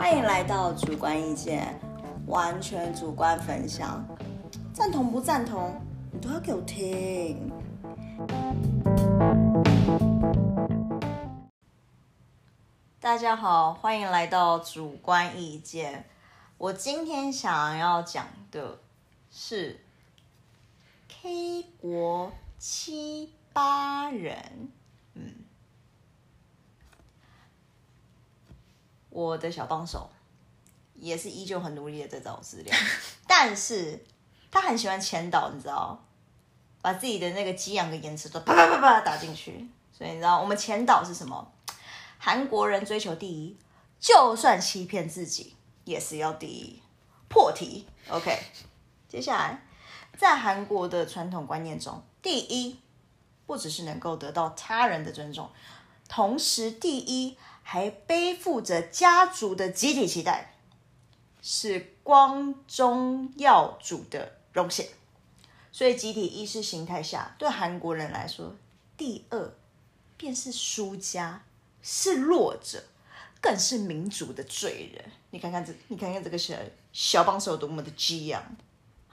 欢迎来到主观意见，完全主观分享，赞同不赞同，你都要给我听。大家好，欢迎来到主观意见。我今天想要讲的是 K 国七八人，我的小帮手也是依旧很努力的在找资料，但是他很喜欢前导，你知道，把自己的那个激昂的言辞都啪啪啪啪打进去，所以你知道我们前导是什么？韩国人追求第一，就算欺骗自己也是要第一。破题，OK。接下来，在韩国的传统观念中，第一不只是能够得到他人的尊重，同时第一还背负着家族的集体期待，是光宗耀祖的荣幸。所以，集体意识形态下，对韩国人来说，第二便是输家，是弱者，更是民族的罪人。你看看这，你看看这个小小帮手多么的激昂。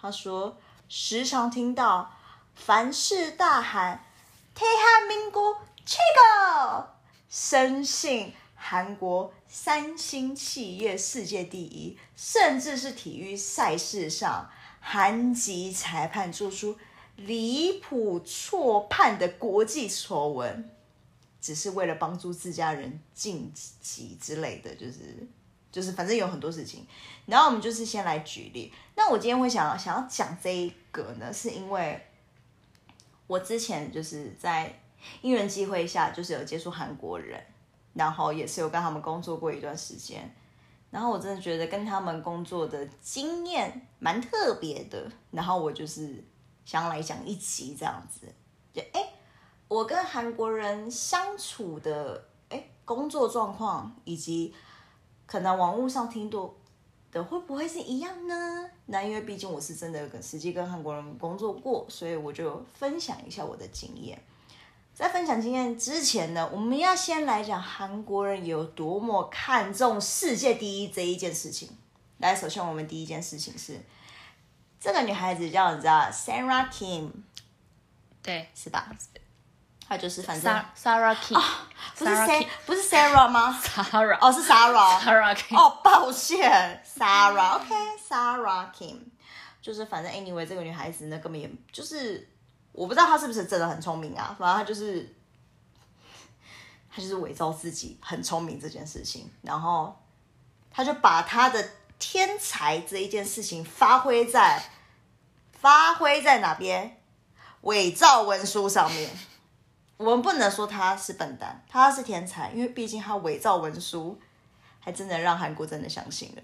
他说，时常听到凡事大喊“天下民国”，去个深信韩国三星企业世界第一，甚至是体育赛事上韩籍裁判做出离谱错判的国际丑闻。只是为了帮助自家人晋级之类的，就是就是反正有很多事情。然后我们就是先来举例。那我今天会想要想要讲这一个呢，是因为我之前就是在因缘机会下，就是有接触韩国人，然后也是有跟他们工作过一段时间。然后我真的觉得跟他们工作的经验蛮特别的。然后我就是想来讲一集这样子，就哎。我跟韩国人相处的，哎，工作状况以及可能网络上听到的会不会是一样呢？那因为毕竟我是真的跟实际跟韩国人工作过，所以我就分享一下我的经验。在分享经验之前呢，我们要先来讲韩国人有多么看重世界第一这一件事情。来，首先我们第一件事情是，这个女孩子叫你知道 Sarah Kim，对，是吧？她就是反正 Sarah King，不是 Sarah 不是 Sarah 吗？Sarah。哦是 Sarah Sarah King 哦抱歉 Sarah OK Sarah Kim，就是反正 anyway 这个女孩子呢根本也就是我不知道他是不是真的很聪明啊，反正他就是他就是伪造自己很聪明这件事情，然后他就把他的天才这一件事情发挥在发挥在哪边？伪造文书上面。我们不能说他是笨蛋，他是天才，因为毕竟他伪造文书，还真的让韩国真的相信了。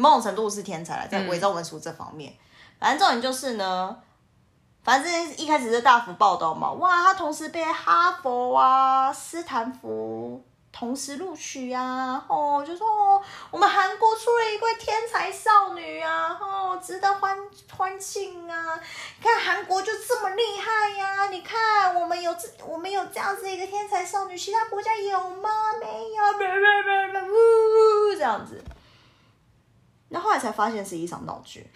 某种程度是天才了，在伪造文书这方面。反正重点就是呢，反正一开始是大幅报道嘛，哇，他同时被哈佛啊、斯坦福。同时录取呀，哦，就说，我们韩国出了一位天才少女啊，哦，值得欢欢庆啊！你看韩国就这么厉害呀，你看我们有这我们有这样子一个天才少女，其他国家有吗？没有，呜，这样子。那后来才发现是一场闹剧，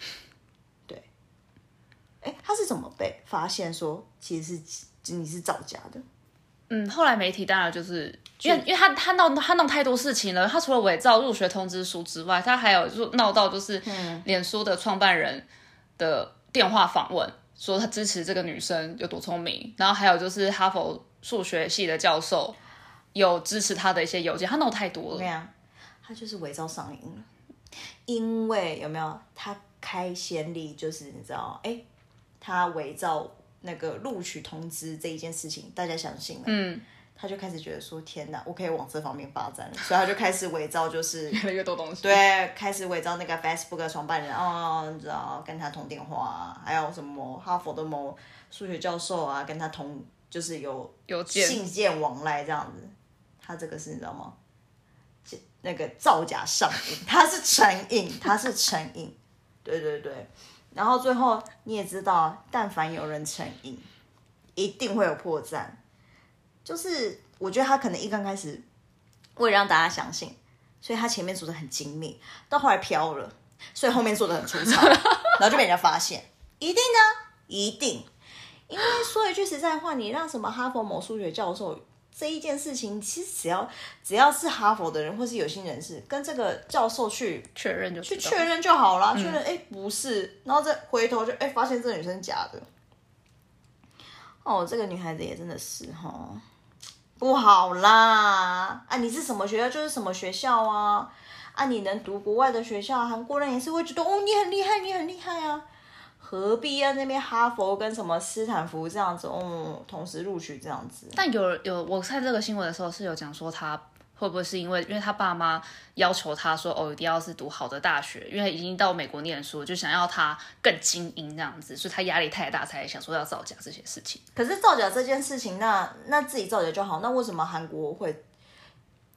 哎，他是怎么被发现说其实是你是造假的？嗯，后来媒体当然就是因为，因为他他闹他弄太多事情了。他除了伪造入学通知书之外，他还有就闹到就是脸书的创办人的电话访问，说他支持这个女生有多聪明。然后还有就是哈佛数学系的教授有支持他的一些邮件，他闹太多了。对啊，他就是伪造上瘾了。因为有没有他开先例，就是你知道，哎，他伪造。那个录取通知这一件事情，大家相信了，嗯，他就开始觉得说：“天哪，我可以往这方面发展了。”所以他就开始伪造，就是 越来越多东西。对，开始伪造那个 Facebook 的创办人哦，你知道，跟他通电话，还有什么哈佛的某数学教授啊，跟他通，就是有有信件往来这样子。他这个是你知道吗？那个造假上瘾，他是成瘾，他是成瘾。对对对。然后最后你也知道，但凡有人成瘾，一定会有破绽。就是我觉得他可能一刚开始，为了让大家相信，所以他前面做的很精密，到后来飘了，所以后面做的很粗糙，然后就被人家发现。一定的，一定。因为说一句实在话，你让什么哈佛某数学教授这一件事情，其实只要只要是哈佛的人或是有心人士，跟这个教授去确认就去确认就好了，确认哎不是，然后再回头就哎发现这个女生假的。哦，这个女孩子也真的是哈，不好啦！啊，你是什么学校就是什么学校啊？啊，你能读国外的学校，韩国人也是会觉得哦，你很厉害，你很厉害啊。何必要那边哈佛跟什么斯坦福这样子，哦，同时录取这样子？但有有，我看这个新闻的时候是有讲说他会不会是因为，因为他爸妈要求他说，哦，一定要是读好的大学，因为已经到美国念书，就想要他更精英这样子，所以他压力太大，才想说要造假这些事情。可是造假这件事情，那那自己造假就好，那为什么韩国会？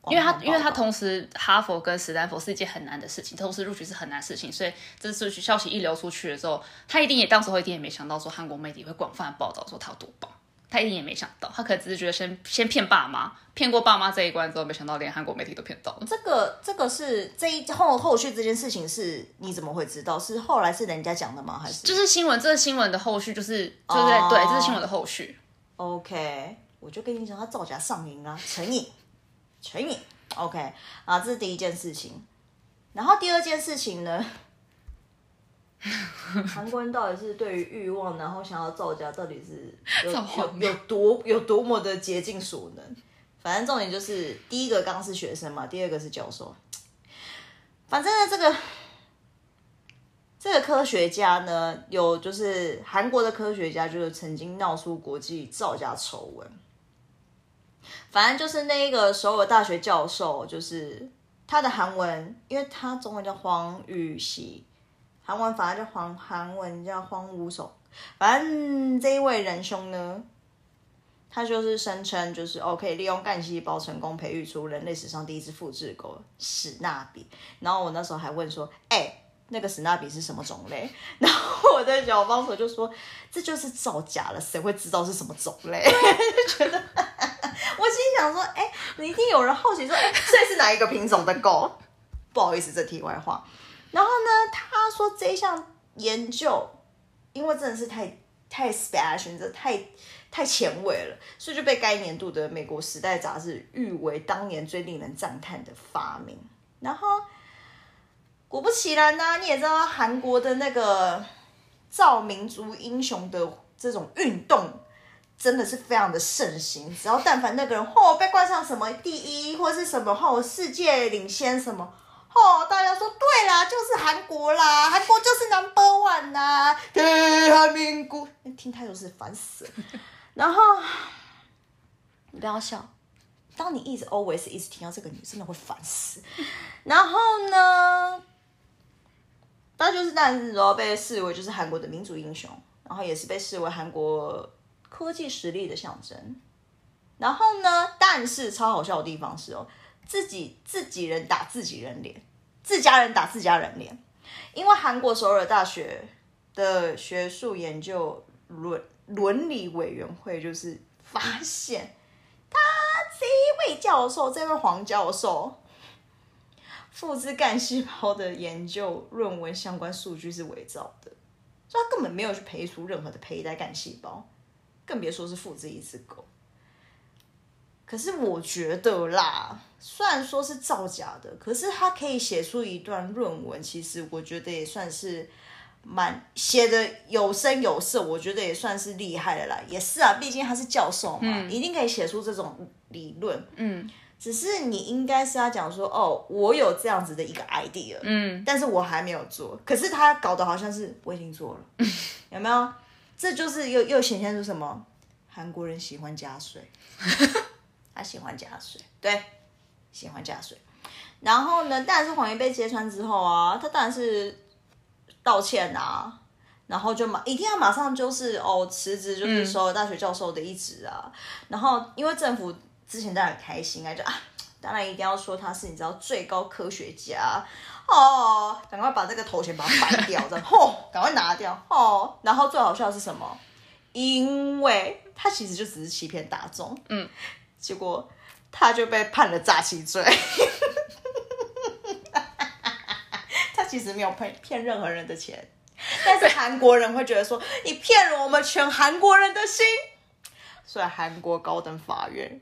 因为他，因为他同时哈佛跟斯坦福是一件很难的事情，同时录取是很难事情，所以这次消息一流出去的时候，他一定也当时候一定也没想到说韩国媒体会广泛报道说他有多棒，他一定也没想到，他可能只是觉得先先骗爸妈，骗过爸妈这一关之后，没想到连韩国媒体都骗到了。这个这个是这一后后续这件事情是你怎么会知道？是后来是人家讲的吗？还是就是新闻？这是新闻的后续，就是就是对，这是新闻的后续。OK，我就跟你讲，他造假上瘾啊，成瘾，成瘾。OK，啊，这是第一件事情。然后第二件事情呢，韩国人到底是对于欲望，然后想要造假，到底是有有有多有多么的竭尽所能？反正重点就是，第一个刚是学生嘛，第二个是教授。反正呢，这个这个科学家呢，有就是韩国的科学家，就是曾经闹出国际造假丑闻。反正就是那一个首尔大学教授，就是他的韩文，因为他中文叫黄禹锡，韩文反而叫黄韩文叫荒无手。反正这一位仁兄呢，他就是声称就是哦，可以利用干细胞成功培育出人类史上第一只复制狗史纳比。然后我那时候还问说，哎，那个史纳比是什么种类？然后我的小帮手就说，这就是造假了，谁会知道是什么种类？就觉得。我心想说，哎，你一定有人好奇说，哎，这是哪一个品种的狗？不好意思，这题外话。然后呢，他说这项研究，因为真的是太太 special，这太太前卫了，所以就被该年度的美国时代杂志誉为当年最令人赞叹的发明。然后果不其然呢，你也知道韩国的那个造民族英雄的这种运动。真的是非常的盛行，只要但凡那个人哦被冠上什么第一或是什么哦世界领先什么哦，大家说对啦，就是韩国啦，韩国就是 number one 啦，对，韩民国，听太多是烦死了。然后你不要笑，当你一直 always 一直听到这个，你真的会烦死。然后呢，他就是那时候被视为就是韩国的民族英雄，然后也是被视为韩国。科技实力的象征，然后呢？但是超好笑的地方是哦，自己自己人打自己人脸，自家人打自家人脸。因为韩国首尔大学的学术研究伦伦理委员会就是发现，他这位教授，这位黄教授，复制干细胞的研究论文相关数据是伪造的，所以他根本没有去培出任何的胚胎干细胞。更别说是复制一只狗。可是我觉得啦，虽然说是造假的，可是他可以写出一段论文，其实我觉得也算是蛮写的有声有色，我觉得也算是厉害的啦。也是啊，毕竟他是教授嘛，一定可以写出这种理论。嗯，只是你应该是要讲说，哦，我有这样子的一个 idea，嗯，但是我还没有做。可是他搞得好像是我已经做了，有没有？这就是又又显现出什么？韩国人喜欢加水，他喜欢加水，对，喜欢加水。然后呢，当然是谎言被揭穿之后啊，他当然是道歉啊，然后就马一定要马上就是哦辞职，就是所有大学教授的一职啊。然后因为政府之前当然很开心啊，就啊，当然一定要说他是你知道最高科学家。哦，赶快把这个头衔把它掰掉，这样，吼，赶快拿掉，哦，然后最好笑的是什么？因为他其实就只是欺骗大众，嗯，结果他就被判了诈欺罪。他其实没有骗骗任何人的钱，但是韩国人会觉得说你骗了我们全韩国人的心，所以韩国高等法院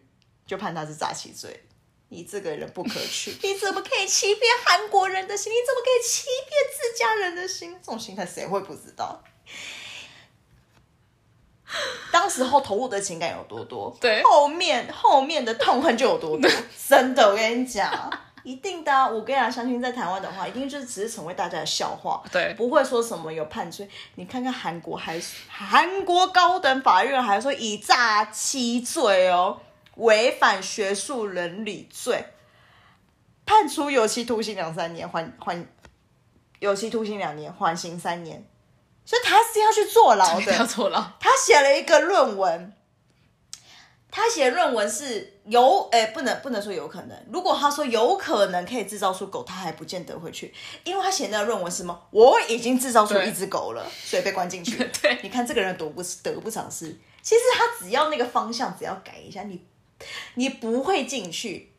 就判他是诈欺罪。你这个人不可取，你怎么可以欺骗韩国人的心？你怎么可以欺骗自家人的心？这种心态谁会不知道？当时候投入的情感有多多，对后面后面的痛恨就有多多。真的，我跟你讲，一定的啊、我跟你讲，相信在台湾的话，一定就是只是成为大家的笑话，对不会说什么有判罪。你看看韩国还韩国高等法院还说以诈欺罪哦，违反学术伦理罪，判处有期徒刑两三年，缓缓有期徒刑两年，缓刑三年，所以他是要去坐牢的要的。坐牢。他写了一个论文，他写论文是有，诶、不能不能说有可能。如果他说有可能可以制造出狗，他还不见得会去，因为他写那个论文是什么？我已经制造出一只狗了，所以被关进去了。对你看这个人多不得不偿失。其实他只要那个方向只要改一下，你你不会进去，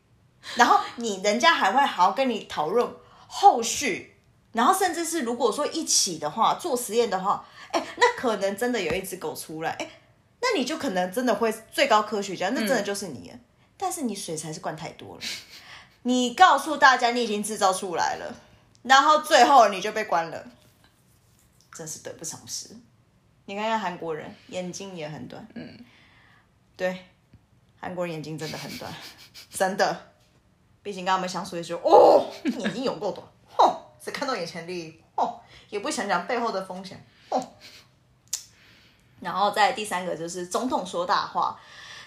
然后你人家还会好好跟你讨论后续。然后甚至是如果说一起的话，做实验的话，哎，那可能真的有一只狗出来，哎，那你就可能真的会最高科学家，那真的就是你了。但是你水才是灌太多了，你告诉大家你已经制造出来了，然后最后你就被关了，真是得不偿失。你看看韩国人眼睛也很短，嗯，对，韩国人眼睛真的很短，真的。毕竟跟他们相处的时候，哦，眼睛有够短，吼，只看到眼前利益，哦，也不想想背后的风险，哦。然后再第三个就是总统说大话，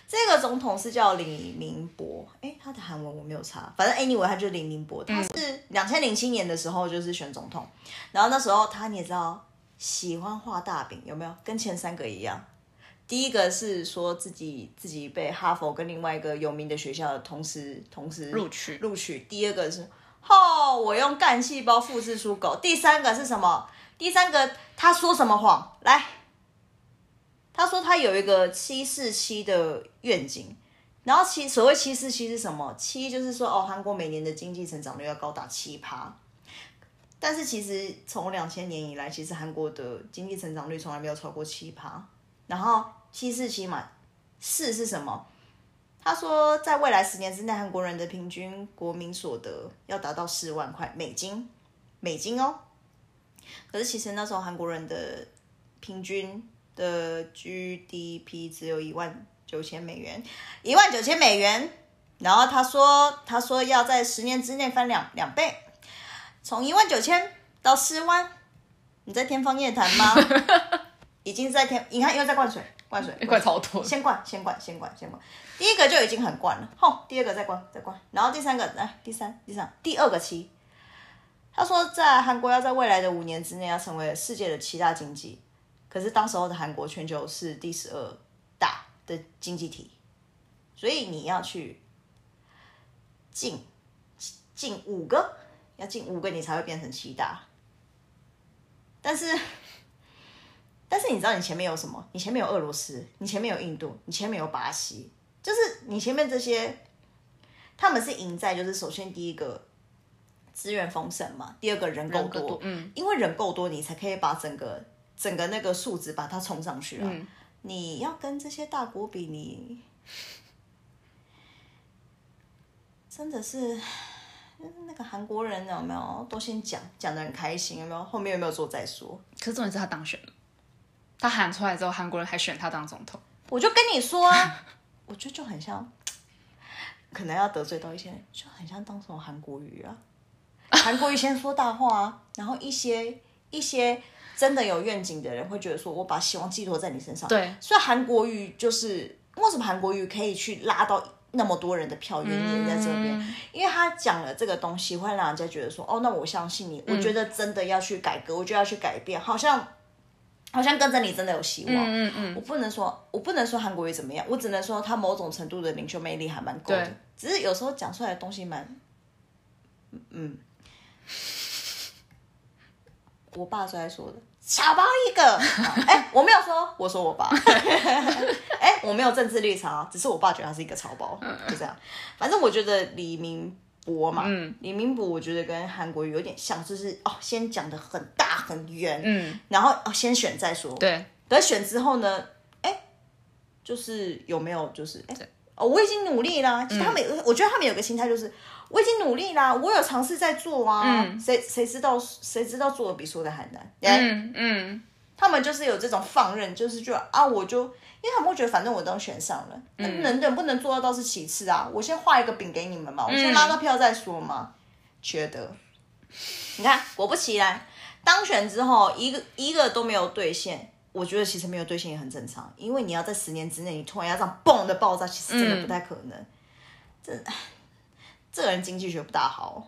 这个总统是叫李明博，哎，他的韩文我没有查，反正 anyway 他就是李明博，他是两千零七年的时候就是选总统，然后那时候他你也知道喜欢画大饼，有没有？跟前三个一样。第一个是说自己自己被哈佛跟另外一个有名的学校同时同时录取录取。第二个是哦，我用干细胞复制出狗。第三个是什么？第三个他说什么谎？来，他说他有一个七四七的愿景，然后七所谓七四七是什么？七就是说哦，韩国每年的经济成长率要高达七趴。但是其实从两千年以来，其实韩国的经济成长率从来没有超过七趴。然后七四七嘛，四是什么？他说，在未来十年之内，韩国人的平均国民所得要达到四万块美金，美金哦。可是其实那时候韩国人的平均的 GDP 只有一万九千美元，一万九千美元。然后他说，他说要在十年之内翻两两倍，从一万九千到四万。你在天方夜谭吗？已经在天，你看又在灌水，灌水，灌超多先灌，先灌，先灌，先灌。第一个就已经很灌了，吼，第二个再灌，再灌，然后第三个，来，第三，第三，第二个七。他说，在韩国要在未来的五年之内要成为世界的七大经济，可是当时候的韩国全球是第十二大的经济体，所以你要去进进五个，要进五个你才会变成七大。但是但是你知道你前面有什么？你前面有俄罗斯，你前面有印度，你前面有巴西，就是你前面这些，他们是赢在就是首先第一个资源丰盛嘛，第二个人够多，多嗯，因为人够多，你才可以把整个整个那个数值把它冲上去啊。嗯你要跟这些大国比，你真的是那个韩国人有没有都先讲讲的很开心，有没有？后面有没有做再说？可是重点是他当选了，他喊出来之后，韩国人还选他当总统。我就跟你说啊，我觉得就很像，可能要得罪到一些人，就很像当什么韩国瑜啊，韩国瑜先说大话啊，然后一些一些真的有愿景的人会觉得说，我把希望寄托在你身上。对，所以韩国瑜就是为什么韩国瑜可以去拉到那么多人的票，原因也在这边，因为他讲了这个东西，会让人家觉得说，哦，那我相信你，我觉得真的要去改革，我就要去改变，好像。好像跟着你真的有希望，嗯嗯我不能说，我不能说韩国瑜怎么样，我只能说他某种程度的领袖魅力还蛮够的。对，只是有时候讲出来的东西蛮，嗯，我爸最爱说的，小包一个，哎、我没有说，我说我爸，哎、我没有政治立场啊，只是我爸觉得他是一个草包，就这样。反正我觉得李明博嘛，嗯，李明博我觉得跟韩国瑜有点像，就是哦，先讲的很大很圆，嗯，然后哦先选再说，对，等选之后呢，哎，就是有没有就是哎，哦，我已经努力啦，其实他们有，我觉得他们有个心态就是我已经努力啦，我有尝试在做啊，谁谁知道谁知道做的比说的还难，嗯嗯，他们就是有这种放任，就是就啊我就。因为他们会觉得，反正我都选上了，能能不能做到倒是其次啊。我先画一个饼给你们嘛，我先拉到票再说嘛。觉得，你看，果不其然，当选之后一个一个都没有兑现。我觉得其实没有兑现也很正常，因为你要在十年之内，你突然要这样嘣的爆炸，其实真的不太可能。这 这个人经济学不大好，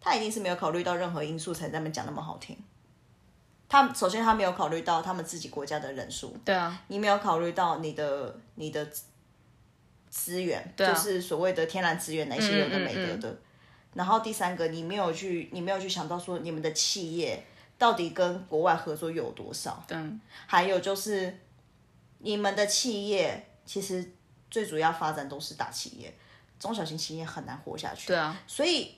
他一定是没有考虑到任何因素才那么讲那么好听。他首先他没有考虑到他们自己国家的人数，对啊，你没有考虑到你的你的资源，就是所谓的天然资源哪些有的没得的。然后第三个，你没有去你没有去想到说你们的企业到底跟国外合作有多少，对，还有就是你们的企业其实最主要发展都是大企业，中小型企业很难活下去，对啊，所以。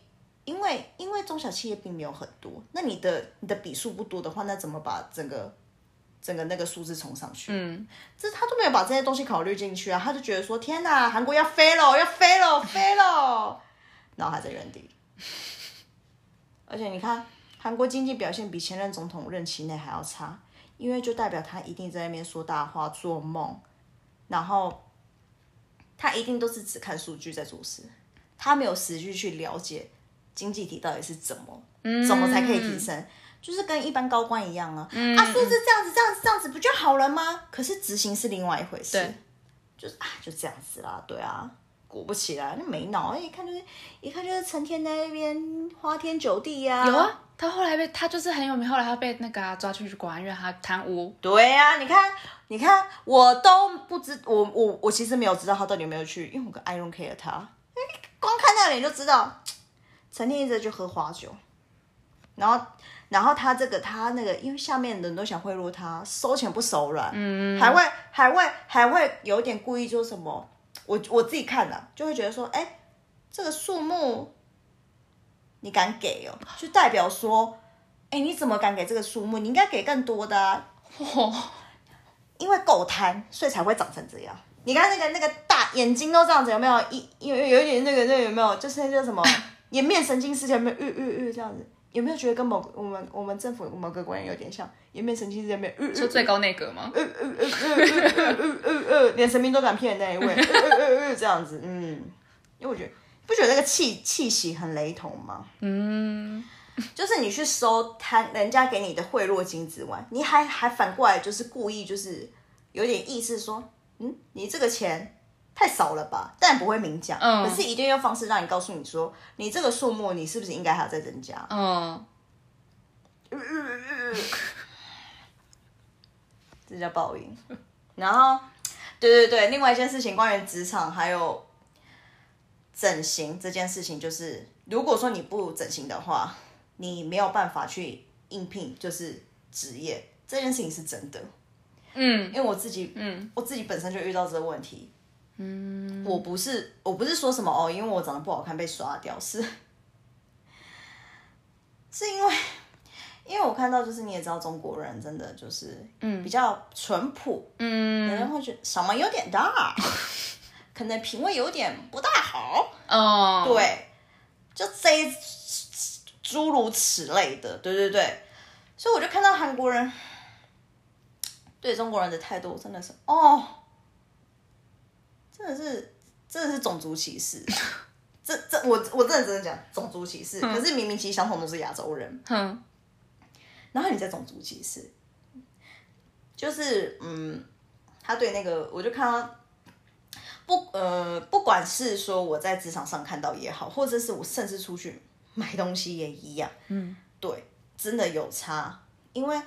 因为因为中小企业并没有很多，那你的你的笔数不多的话，那怎么把整个整个那个数字冲上去？嗯，这他都没有把这些东西考虑进去啊，他就觉得说天哪，韩国要飞了，要飞了，飞了，然后还在原地。而且你看，韩国经济表现比前任总统任期内还要差，因为就代表他一定在那边说大话、做梦，然后他一定都是只看数据在做事，他没有实际去了解。经济体到底是怎么，怎么才可以提升？就是跟一般高官一样啊，啊，说是这样子，这样子，这样子不就好了吗？可是执行是另外一回事。就是啊，就这样子啦，对啊，果不其然，那没脑，一看就是，一看就是成天在那边花天酒地呀。有啊，他后来被他就是很有名，后来他被那个抓去关，因为他贪污。对呀，你看，你看，我都不知，我我我其实没有知道他到底有没有去，因为我跟 I don't care 他，光看那脸就知道。成天一直就喝花酒，然后，然后他这个他那个，因为下面的人都想贿赂他，收钱不手软，嗯，还会还会还会有点故意说什么，我我自己看了就会觉得说，哎，这个数目你敢给哦，就代表说，哎，你怎么敢给这个数目？你应该给更多的啊，因为够贪，所以才会长成这样。你看那个那个大眼睛都这样子，有没有一有有一点那个那有没有？就是那叫什么？颜面神经事件没有嗯嗯嗯这样子。有没有觉得跟某我们我们政府某个官员有点像颜面神经事件没有嗯嗯就最高那个吗？嗯嗯嗯嗯嗯嗯嗯嗯嗯连神明都敢骗那一位嗯嗯嗯嗯这样子嗯因为我觉得不觉得那个气气息很雷同吗嗯就是你去收他人家给你的贿赂金之外你还还反过来就是故意就是有点意思说嗯你这个钱太少了吧，但不会明讲。嗯，可是一定用方式让你告诉你说，你这个数目你是不是应该还要再增加？嗯，这叫报应。然后，对对对，另外一件事情，关于职场还有整形这件事情，就是如果说你不整形的话，你没有办法去应聘，就是职业这件事情是真的。嗯，因为我自己，嗯，我自己本身就遇到这个问题。嗯，我不是，我不是说什么哦，因为我长得不好看被刷掉，是，是因为，因为我看到就是你也知道中国人真的就是，嗯，比较淳朴，嗯，有人会觉得嗓门有点大，可能品味有点不大好，哦，对，就这诸如此类的，对对对，所以我就看到韩国人对中国人的态度真的是，哦。真的是，真的是种族歧视。这这，我我真的真的讲种族歧视。可是明明其实相同都是亚洲人。嗯。然后你在种族歧视，就是嗯，他对那个，我就看到不呃，不管是说我在职场上看到也好，或者是我甚至出去买东西也一样。嗯。对，真的有差，因为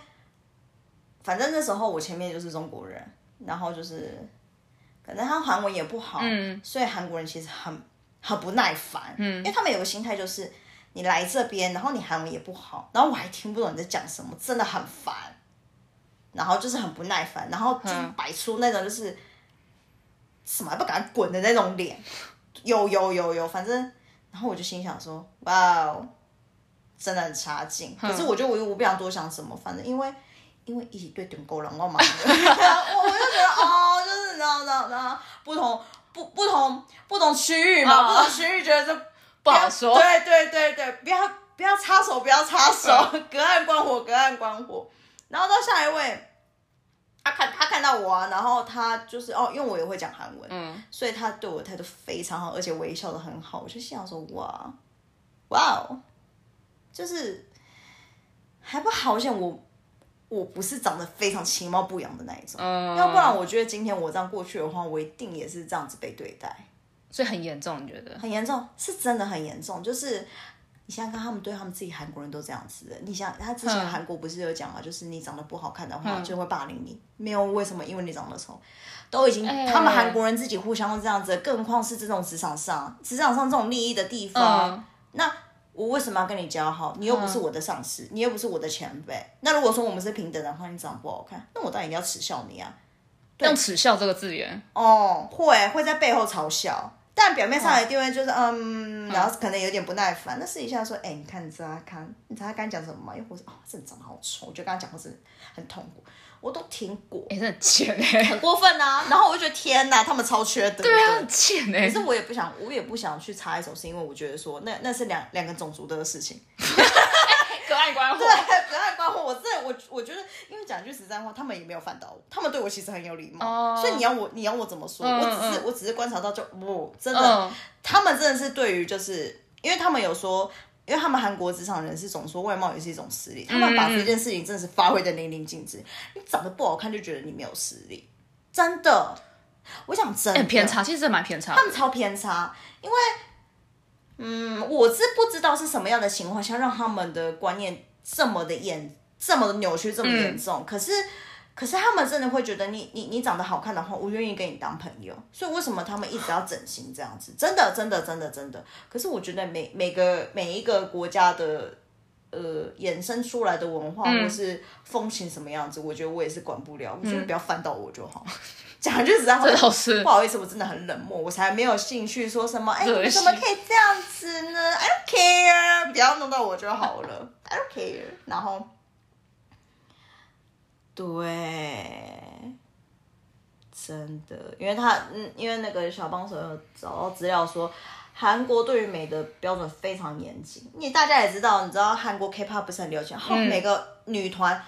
反正那时候我前面就是中国人，然后就是。可能他韩文也不好，所以韩国人其实很很不耐烦，因为他们有个心态就是，你来这边，然后你韩文也不好，然后我还听不懂你在讲什么，真的很烦，然后就是很不耐烦，然后就摆出那种就是什么不敢滚的那种脸，有有有有，反正然后我就心想说，哇哦，真的很差劲。可是我觉得我我不想多想什么，反正因为因为一起对顶够了，我嘛，我我就觉得哦，就是那那那不同不不同不同区域嘛，不同区域觉得这不好说。对对对对，不要不要插手，不要插手，隔岸观火，隔岸观火。然后到下一位。他看他看到我啊，然后他就是哦，因为我也会讲韩文，嗯，所以他对我态度非常好，而且微笑的很好。我就心想说，哇，哇哦，就是还不好像我我不是长得非常其貌不扬的那一种，嗯，要不然我觉得今天我这样过去的话，我一定也是这样子被对待，所以很严重，你觉得？很严重，是真的很严重，就是。你想想看，他们对他们自己韩国人都这样子的。你想，他之前韩国不是有讲嘛，就是你长得不好看的话，就会霸凌你。没有为什么，因为你长得丑，都已经他们韩国人自己互相都这样子，更何况是这种职场上，职场上这种利益的地方。那我为什么要跟你交好？你又不是我的上司，你又不是我的前辈。那如果说我们是平等的话，你长得不好看，那我当然一定要耻笑你啊！用耻笑这个字眼哦，会会在背后嘲笑。但表面上一定会就是嗯，然后可能有点不耐烦。那试一下说，哎，你看，你知道他看，你知道他刚讲什么吗？又或是哦，这长得好丑，我觉得刚刚讲话是很痛苦，我都听过。哎，很贱哎，很过分啊。然后我就觉得天哪，他们超缺德。对啊，很贱哎。可是我也不想，我也不想去插一手，是因为我觉得说，那那是两两个种族的事情。隔岸观火，对，隔岸观火。我这我我觉得，因为讲句实在话，他们也没有犯到我，他们对我其实很有礼貌。所以你要我，你要我怎么说？我只是我只是观察到，就我真的，他们真的是对于就是，因为他们有说，因为他们韩国职场人士总说外貌也是一种实力，他们把这件事情真的是发挥的淋漓尽致。你长得不好看就觉得你没有实力，真的。我想真的偏差，其实蛮偏差，他们超偏差，因为。嗯，我是不知道是什么样的情况下让他们的观念这么的严，这么的扭曲，这么严重。可是，可是他们真的会觉得你你你长得好看的话，我愿意跟你当朋友。所以为什么他们一直要整形这样子？真的，真的，真的，真的。可是我觉得每每个每一个国家的呃衍生出来的文化或是风情什么样子，我觉得我也是管不了。我觉得不要翻到我就好。讲句实在话，不好意思，我真的很冷漠，我才没有兴趣说什么。哎，你怎么可以这样子呢？I don't care，不要弄到我就好了。I don't care。然后，对，真的，因为他，嗯，因为那个小帮手有找到资料说，韩国对于美的标准非常严谨。你大家也知道，你知道韩国 K-pop 不是很流行，后每个女团。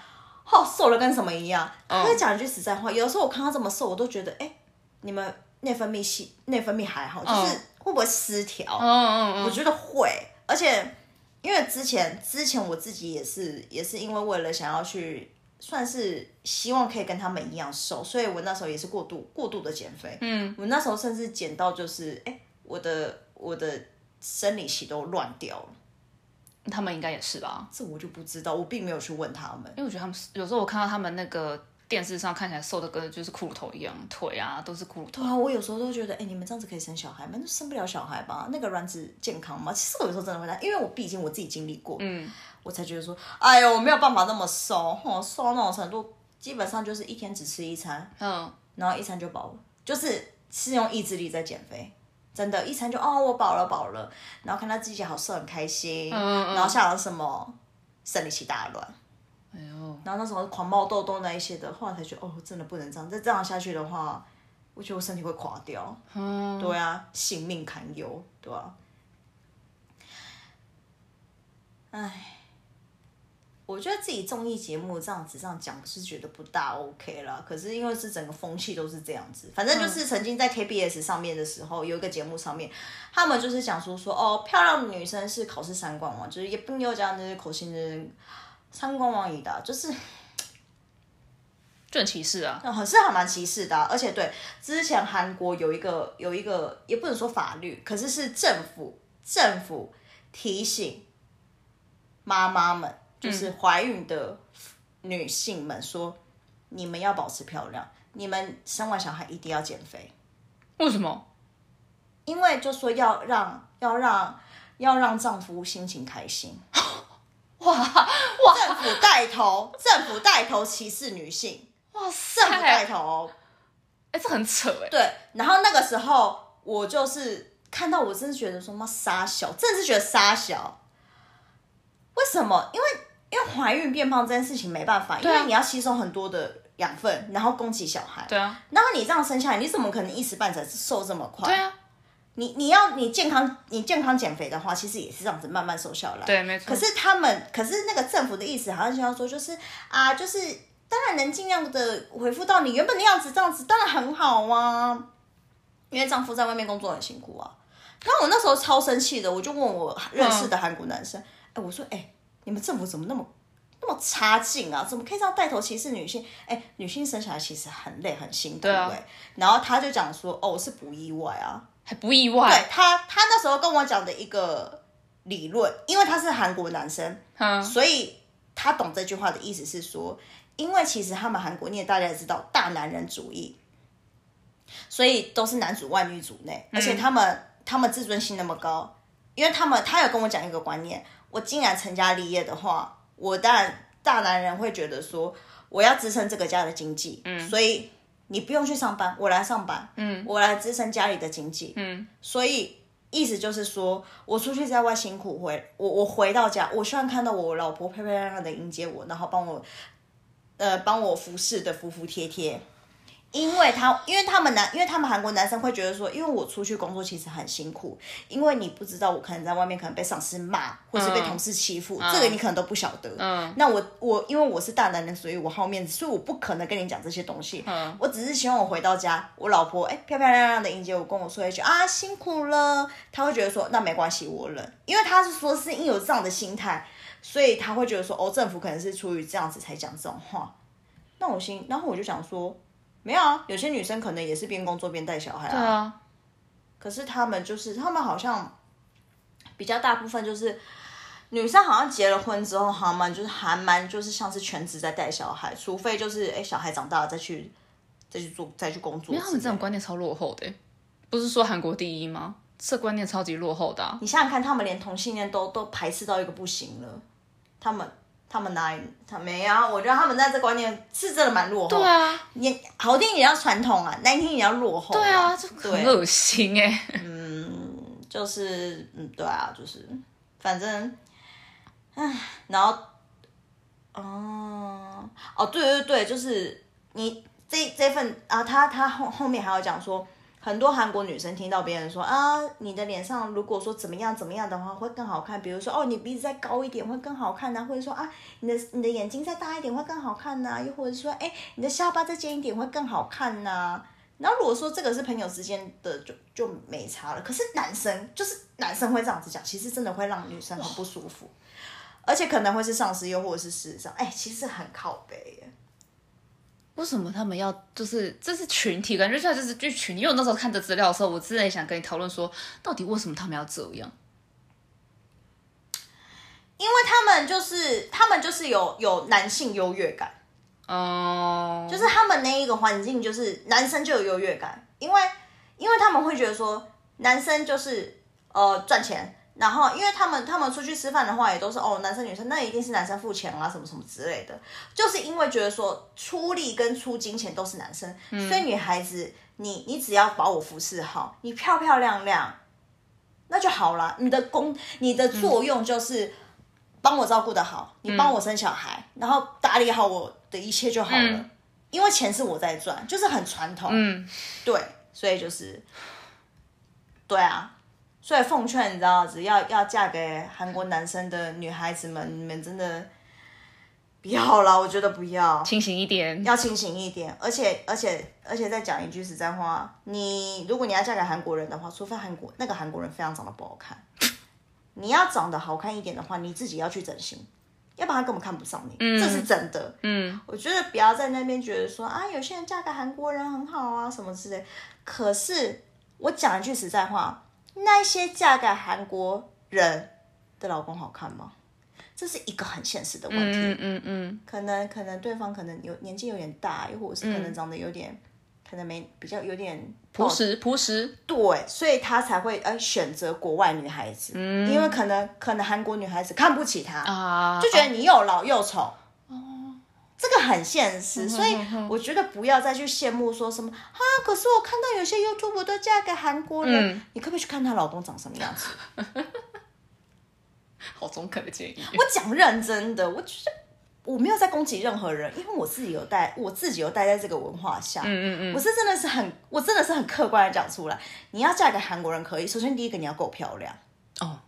好瘦了跟什么一样？他会讲一句实在话，有的时候我看他这么瘦，我都觉得，哎，你们内分泌系内分泌还好，就是会不会失调？嗯嗯嗯，我觉得会，而且因为之前之前我自己也是也是因为为了想要去，算是希望可以跟他们一样瘦，所以我那时候也是过度过度的减肥。嗯，我那时候甚至减到就是，哎，我的我的生理期都乱掉了。他们应该也是吧？这我就不知道，我并没有去问他们。因为我觉得他们有时候我看到他们那个电视上看起来瘦的跟就是骷髅头一样，腿啊都是骷髅头。对啊，我有时候都觉得，哎，你们这样子可以生小孩吗？那生不了小孩吧？那个卵子健康吗？其实我有时候真的会担因为我毕竟我自己经历过，嗯，我才觉得说，哎呦，我没有办法那么瘦，我瘦到那种程度，基本上就是一天只吃一餐，嗯，然后一餐就饱了，就是是用意志力在减肥。真的，一餐就哦，我饱了饱了，然后看到自己好瘦很开心，然后想了什么生理期大乱，然后那时候狂冒痘痘那一些的，后来才觉得哦，真的不能这样，再这样下去的话，我觉得我身体会垮掉，嗯，对啊，性命堪忧，对啊。唉。我觉得自己综艺节目这样子这样讲是觉得不大 OK 了，可是因为是整个风气都是这样子，反正就是曾经在 KBS 上面的时候，有一个节目上面，他们就是讲说说哦，漂亮的女生是考试三观王，就是也不有这样的口型的三观王一的，就是就很歧视啊，很是还蛮歧视的，而且对之前韩国有一个有一个也不能说法律，可是是政府政府提醒妈妈们。就是怀孕的女性们说，你们要保持漂亮，你们生完小孩一定要减肥。为什么？因为就说要让要让要让丈夫心情开心。哇哇！政府带头，政府带头歧视女性。哇塞！政府带头，哎，这很扯哎。对，然后那个时候我就是。看到我真的觉得说妈傻小，真的是觉得傻小。为什么？因为因为怀孕变胖这件事情没办法，因啊为你要吸收很多的养分，然后供给小孩。对啊，然后你这样生下来，你怎么可能一时半载瘦这么快？对啊，你你要你健康你健康减肥的话，其实也是这样子慢慢瘦下来。对，没错。可是他们，可是那个政府的意思好像想要说，就是啊，就是当然能尽量的恢复到你原本的样子，这样子当然很好啊。因为丈夫在外面工作很辛苦啊。然后我那时候超生气的，我就问我认识的韩国男生，哎、我说，哎、你们政府怎么那么那么差劲啊？怎么可以这样带头歧视女性？哎、女性生小孩其实很累很辛苦哎、啊然后他就讲说，哦，是不意外啊。还不意外。对他，他那时候跟我讲的一个理论，因为他是韩国男生，嗯，所以他懂这句话的意思是说，因为其实他们韩国，你也大家也知道，大男人主义，所以都是男主外女主内，而且他们、他们自尊心那么高，因为他们他有跟我讲一个观念，我竟然成家立业的话，我当然大男人会觉得说，我要支撑这个家的经济，嗯，所以你不用去上班，我来上班，嗯，我来支撑家里的经济，嗯，所以。意思就是说，我出去在外辛苦回我我回到家，我希望看到我老婆漂漂亮亮的迎接我，然后帮我呃帮我服侍的服服帖帖。因为他，因为他们男，因为他们韩国男生会觉得说，因为我出去工作其实很辛苦，因为你不知道我可能在外面可能被上司骂，或是被同事欺负，这个你可能都不晓得。嗯，那我我因为我是大男人，所以我好面子，所以我不可能跟你讲这些东西。嗯，我只是希望我回到家，我老婆哎漂漂亮亮的迎接我，跟我说一句啊辛苦了，他会觉得说那没关系，我忍，因为他是说是因有这样的心态，所以他会觉得说哦政府可能是出于这样子才讲这种话。那我心，然后我就想说。没有啊，有些女生可能也是边工作边带小孩啊。对啊，可是他们就是，他们好像比较大部分就是女生，好像结了婚之后，他们就是还蛮就是像是全职在带小孩，除非就是哎小孩长大了再去再去做再去工作之类的。因为他们这种观念超落后的欸，不是说韩国第一吗？这观念超级落后的啊、你想想看，他们连同性恋都都排斥到一个不行了，他们。他们哪里？他没啊！我觉得他们在这观念是真的蛮落后。对啊，也好听也要传统啊，难听也要落后、对啊，这很恶心哎、就是嗯，对啊，就是反正，唉，然后，哦，哦，对对对，就是你这这份啊，他他后后面还有讲说，很多韩国女生听到别人说啊，你的脸上如果说怎么样怎么样的话，会更好看，比如说哦，你鼻子再高一点会更好看呐、或者说啊，你的你的眼睛再大一点会更好看呐、又或者说哎，你的下巴再尖一点会更好看呐、然后如果说这个是朋友之间的，就就没差了。可是男生就是男生会这样子讲，其实真的会让女生很不舒服，而且可能会是上司又或者是事实上，哎，其实很靠背耶。为什么他们要就是这是群体，感觉像就是剧群体。因为我那时候看这资料的时候，我之前也想跟你讨论说，到底为什么他们要这样？因为他们就是他们就是有有男性优越感，哦、就是他们那一个环境就是男生就有优越感，因为因为他们会觉得说男生就是呃赚钱，然后因为他们他们出去吃饭的话也都是哦男生女生那一定是男生付钱啊什么什么之类的，就是因为觉得说出力跟出金钱都是男生，所以女孩子你你只要把我服侍好，你漂漂亮亮，那就好了。你的功你的作用就是帮我照顾的好，你帮我生小孩，然后打理好我的一切就好了。因为钱是我在赚，就是很传统。嗯，对，所以就是，对啊，所以奉劝你知道，只要要嫁给韩国男生的女孩子们，你们真的不要啦，我觉得不要，清醒一点。要清醒一点。而且而且而且再讲一句实在话，你如果你要嫁给韩国人的话，除非韩国那个韩国人非常长得不好看，你要长得好看一点的话，你自己要去整形。要不然他根本看不上你，这是真的。嗯，我觉得不要在那边觉得说啊，有些人嫁给韩国人很好啊，什么之类。可是我讲一句实在话，那些嫁给韩国人的老公好看吗？这是一个很现实的问题。嗯嗯嗯，可能可能对方可能有年纪有点大，又或者是可能长得有点，可能没比较有点朴实朴实。对，所以他才会呃选择国外女孩子，因为可能可能韩国女孩子看不起他，啊，就觉得你又老又丑。这个很现实，所以我觉得不要再去羡慕说什么啊。可是我看到有些 YouTube 都嫁给韩国人，你可不可以去看她老公长什么样子？好中肯的建议。我讲认真的，我觉得我没有在攻击任何人，因为我自己有待，我自己有待在这个文化下。嗯嗯嗯，我是真的是很，我真的是很客观的讲出来。你要嫁给韩国人可以，首先第一个你要够漂亮哦，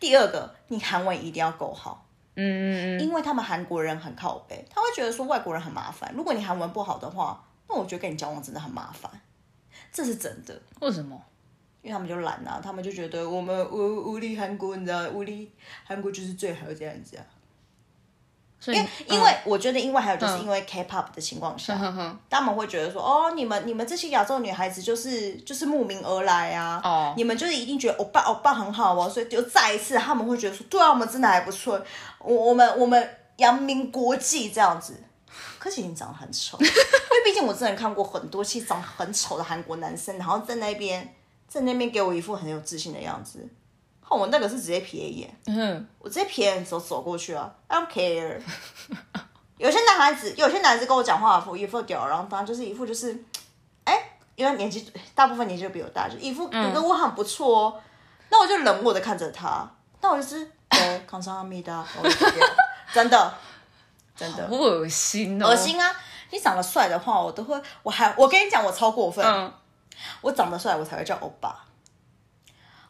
第二个你韩文一定要够好。嗯嗯嗯，因为他们韩国人很靠背，他会觉得说外国人很麻烦。如果你韩文不好的话，那我觉得跟你交往真的很麻烦，这是真的。为什么？因为他们就懒啊，他们就觉得我们无无力韩国，你知道，无力韩国就是最好这样子啊。因为，因为我觉得，因为还有就是因为 K-pop 的情况下，他们会觉得说，哦，你们你们这些亚洲女孩子就是就是慕名而来啊，哦，你们就是一定觉得欧巴欧巴很好哦，所以就再一次他们会觉得说，对啊，我们真的还不错，我我们我们扬名国际这样子。可是你长得很丑，因为毕竟我之前看过很多其实长得很丑的韩国男生，然后在那边在那边给我一副很有自信的样子。我那个是直接瞥一眼，嗯，我直接瞥眼走走过去啊，I don't care。有些男孩子，有些男孩子跟我讲话，一副一副吊儿郎当，就是一副就是，哎，因为年纪大部分年纪都比我大，就一副觉得我很不错哦。那我就冷漠的看着他，那我就是，哎，康桑阿米达，真的，真的，恶心哦，恶心啊！你长得帅的话，我都会，我还，我跟你讲，我超过分，我长得帅，我才会叫欧巴。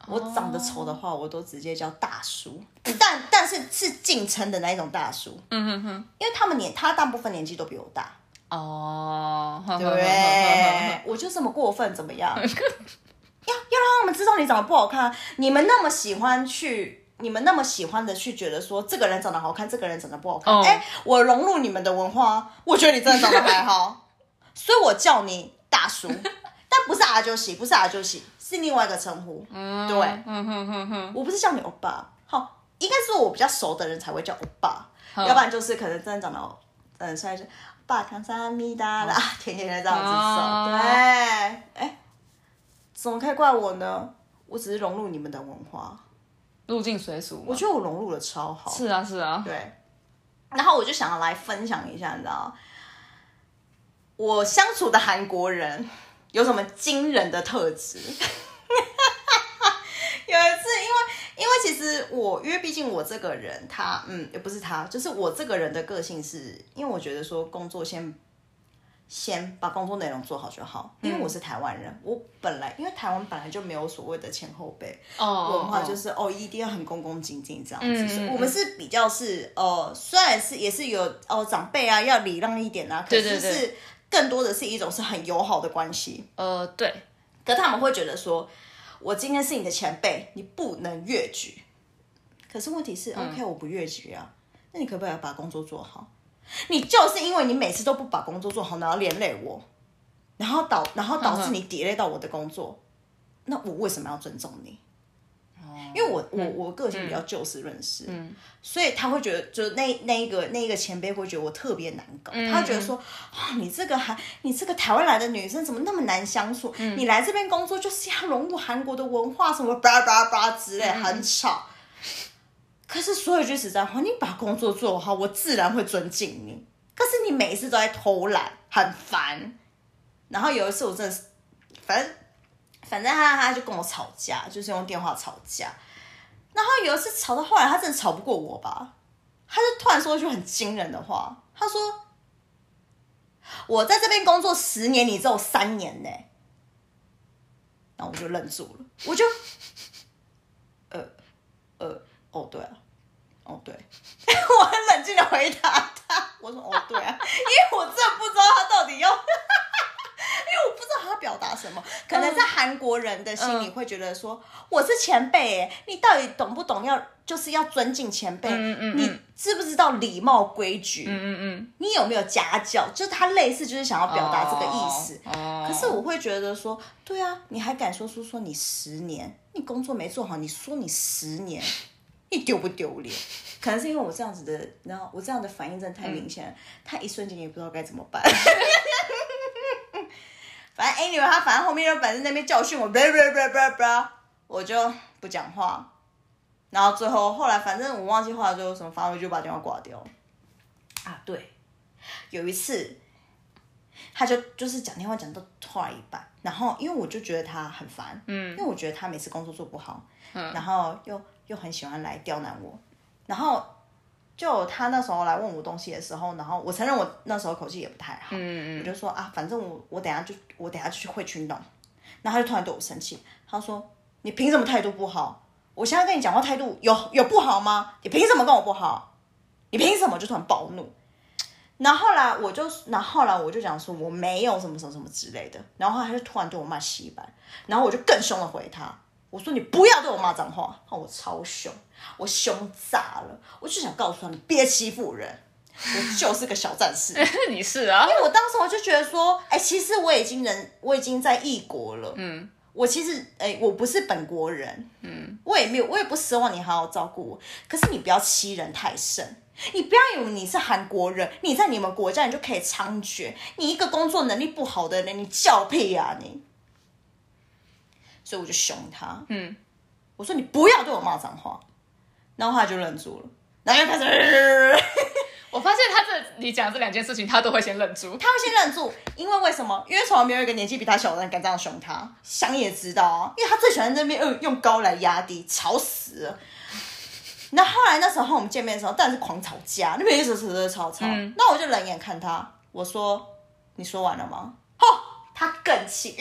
我长得丑的话，我都直接叫大叔，但但是是敬称的那一种大叔。嗯哼哼，因为他们年他大部分年纪都比我大。哦，对，我就这么过分，怎么样？要要让他们知道你长得不好看。你们那么喜欢去，你们那么喜欢的去觉得说这个人长得好看，这个人长得不好看。哎，我融入你们的文化，我觉得你真的长得还好，所以我叫你大叔，但不是阿就喜，不是阿就喜。是另外一个称呼，对，我不是叫你欧巴，好，应该是我比较熟的人才会叫欧巴，要不然就是可能真的长得，嗯，算是爸康萨米达啦，甜甜的这样子说，对，哎，怎么可以怪我呢？我只是融入你们的文化，入境随俗，我觉得我融入的超好，是啊，是啊，对，然后我就想要来分享一下，你知道，我相处的韩国人。有什么惊人的特质？有一次，因为因为其实我，因为毕竟我这个人，他嗯，也不是他，就是我这个人的个性是，因为我觉得说工作先先把工作内容做好就好。因为我是台湾人，我本来因为台湾本来就没有所谓的前后辈文化，就是哦一定要很恭恭敬敬这样子。我们是比较是呃，虽然是也是有哦长辈啊要礼让一点啊，可是是。更多的是一种是很友好的关系，呃，对。可他们会觉得说，我今天是你的前辈，你不能越矩。可是问题是，OK，我不越矩啊，那你可不可以把工作做好？你就是因为你每次都不把工作做好，然后连累我，然后导然后导致你抵累到我的工作，那我为什么要尊重你？因为我我我个性比较就事论事，所以他会觉得，就那那一个那一个前辈会觉得我特别难搞，他觉得说啊，你这个韩，你这个台湾来的女生怎么那么难相处？你来这边工作就是要融入韩国的文化，什么叭叭叭之类，很吵。可是说一句实在话，你把工作做好，我自然会尊敬你。可是你每一次都在偷懒，很烦。然后有一次我真的是，反正。反正他他就跟我吵架，就是用电话吵架。然后有一次吵到后来，他真的吵不过我吧？他就突然说一句很惊人的话，他说：“我在这边工作十年，你只有三年呢。”然后我就愣住了，我就，呃呃，哦对啊，哦对，我很冷静的回答他，我说：“哦对啊，因为我真的不知道他到底要。”因为我不知道他要表达什么，可能在韩国人的心里会觉得说我是前辈，哎，你到底懂不懂？要就是要尊敬前辈，你知不知道礼貌规矩？嗯嗯嗯，你有没有家教？就是他类似就是想要表达这个意思。可是我会觉得说，对啊，你还敢说说说你十年，你工作没做好，你说你十年，你丢不丢脸？可能是因为我这样子的，然后我这样的反应真的太明显了，他一瞬间也不知道该怎么办。反正 anyway，他反正后面就反正那边教训我，叭叭叭叭叭，我就不讲话。然后最后后来反正我忘记后来最后什么，反正我就把电话挂掉。啊，对，有一次，他就就是讲电话讲到后来一半，然后因为我就觉得他很烦，嗯，因为我觉得他每次工作做不好，嗯，然后又又很喜欢来刁难我，然后就他那时候来问我东西的时候，然后我承认我那时候口气也不太好，嗯嗯，我就说啊，反正我我等下就我等下就去会去弄，然后他就突然对我生气，他说你凭什么态度不好？我现在跟你讲话态度有有不好吗？你凭什么跟我不好？你凭什么就突然暴怒？然后来我就，然后来我就讲说我没有什么什么什么之类的，然后他就突然对我骂西班，然后我就更凶的回他，我说你不要对我骂脏话，我超凶，我凶炸了，我就想告诉他你别欺负人，我就是个小战士，你是啊，因为我当时我就觉得说，哎，其实我已经人，我已经在异国了，嗯。我其实，哎，我不是本国人，嗯，我也没有，我也不奢望你好好照顾我。可是你不要欺人太甚，你不要以为你是韩国人，你在你们国家你就可以猖獗。你一个工作能力不好的人，你叫屁啊你！所以我就凶他，嗯，我说你不要对我骂脏话，然后他就愣住了，然后又开始。我发现他这你讲这两件事情，他都会先愣住。他会先愣住，因为为什么？因为从来没有一个年纪比他小的人敢这样凶他。想也知道啊，因为他最喜欢那边用用高来压低，吵死了。那后来那时候我们见面的时候，当然是狂吵架，那边一直吵吵吵吵。那我就冷眼看他，我说：“你说完了吗？”他更气，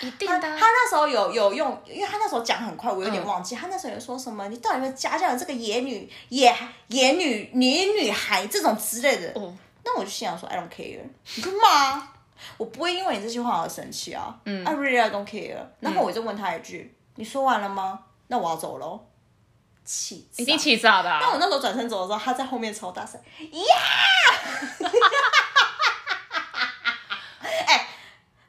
一定的。他那时候有有用，因为他那时候讲很快，我有点忘记。他那时候有说什么？你到底有没有家教这个野女、野野女、野女孩这种之类的？哦，那我就心想说，I don't care。你干嘛？我不会因为你这句话而生气啊。嗯，I really don't care。然后我就问他一句：你说完了吗？那我要走喽。气，一定气炸的。但我那时候转身走的时候，他在后面超大声，呀！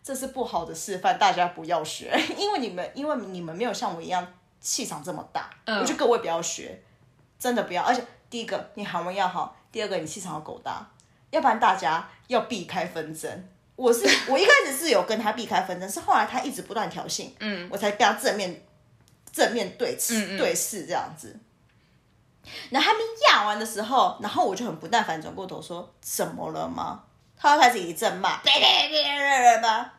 这是不好的示范，大家不要学，因为你们，因为你们没有像我一样气场这么大，我觉得各位不要学，真的不要。而且第一个，你韩文要好；第二个，你气场要够大，要不然大家要避开纷争。我是 我一开始是有跟他避开纷争，是后来他一直不断挑衅，嗯，我才跟他正面正面对峙对视这样子。然后他们压完的时候，然后我就很不耐烦转过头说：“怎么了吗？”他开始一阵骂，别别别别吧！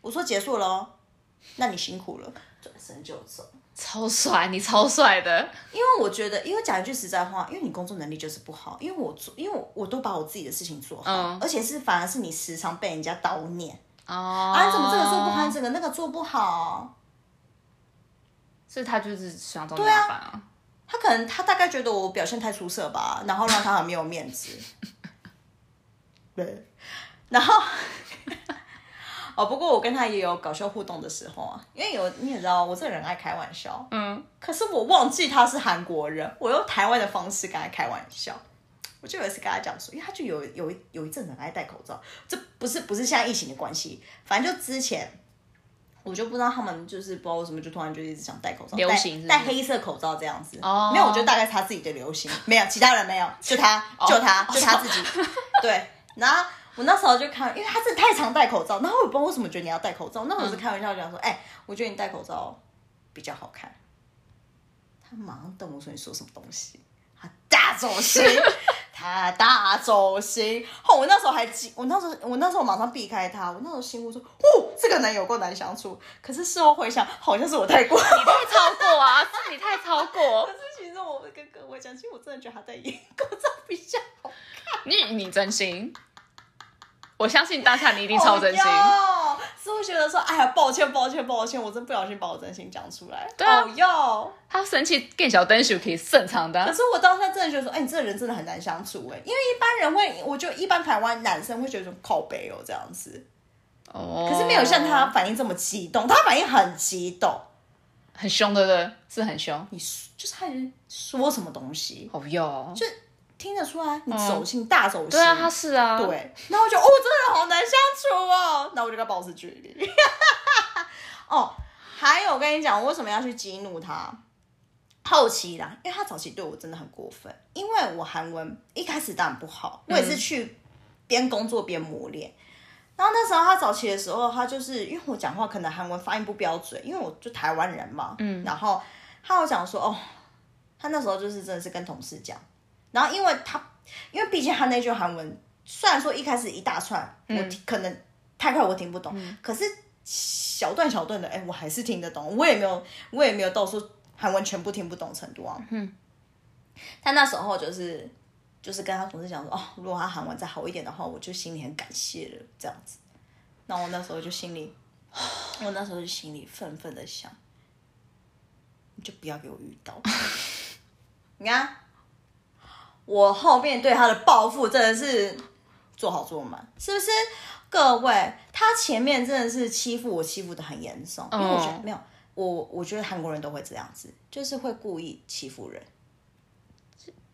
我说结束了哦，那你辛苦了，转身就走，超帅，你超帅的。因为我觉得，因为讲一句实在话，因为你工作能力就是不好，因为我做，因为我都把我自己的事情做好，而且是反而是你时常被人家叨念哦，啊，怎么这个做不好，这个那个做不好，所以他就是想找你麻烦啊。他可能他大概觉得我表现太出色吧，然后让他很没有面子。对。然后，哦，不过我跟他也有搞笑互动的时候啊，因为有你也知道，我这个人爱开玩笑，嗯，可是我忘记他是韩国人，我用台湾的方式跟他开玩笑。我就有一次跟他讲说，因为他就有有有一阵子爱戴口罩，这不是不是现在疫情的关系，反正就之前，我就不知道他们就是不知道为什么就突然就一直想戴口罩，流行戴黑色口罩这样子，哦，没有，我觉得大概是他自己的流行，没有其他人没有，就他就他就他自己，对，然后。我那时候就看，因为他真的太常戴口罩，然后我不知道为什么觉得你要戴口罩。那我是开玩笑讲说，哎，我觉得你戴口罩比较好看。他马上瞪我说：“你说什么东西？”他大走心，他大走心。哦，我那时候还记，我那时候我那时候马上避开他。我那时候心我说：“哦，这个男友够难相处。”可是事后回想，好像是我太过，你太超过啊，是你太超过。可是其实我会跟各位讲，其实我真的觉得他戴口罩比较好看。你你真心。我相信当下你一定超真心，是会觉得说，哎呀，抱歉，抱歉，抱歉，我真不小心把我真心讲出来。对哦哟，他生气更小灯秀可以正常的。可是我当下真的觉得说，哎，你这个人真的很难相处哎，因为一般人会，我就一般台湾男生会觉得说靠背哦这样子，哦，可是没有像他反应这么激动，他反应很激动，很凶的对？是很凶，你就是他说什么东西，哦哟，就。听得出来，你走心大走心。对啊，他是啊。对，那我就哦，真的好难相处哦。那我就跟他保持距离。哦，还有我跟你讲，我为什么要去激怒他？后期啦，因为他早期对我真的很过分。因为我韩文一开始当然不好，我也是去边工作边磨练。然后那时候他早期的时候，他就是因为我讲话可能韩文发音不标准，因为我就台湾人嘛。嗯。然后他有讲说，哦，他那时候就是真的是跟同事讲。然后，因为他，因为毕竟他那句韩文虽然说一开始一大串，我听可能太快我听不懂，可是小段小段的，哎、我还是听得懂。我也没有，我也没有到说韩文全部听不懂程度啊。嗯，他那时候就是就是跟他同事讲说，哦，如果他韩文再好一点的话，我就心里很感谢了，这样子。那我那时候就心里，我那时候就心里愤愤的想，你就不要给我遇到。你看，我后面对他的报复真的是做好做满，是不是？各位，他前面真的是欺负我，欺负的很严重，因为我觉得、哦没有，我我觉得韩国人都会这样子，就是会故意欺负人，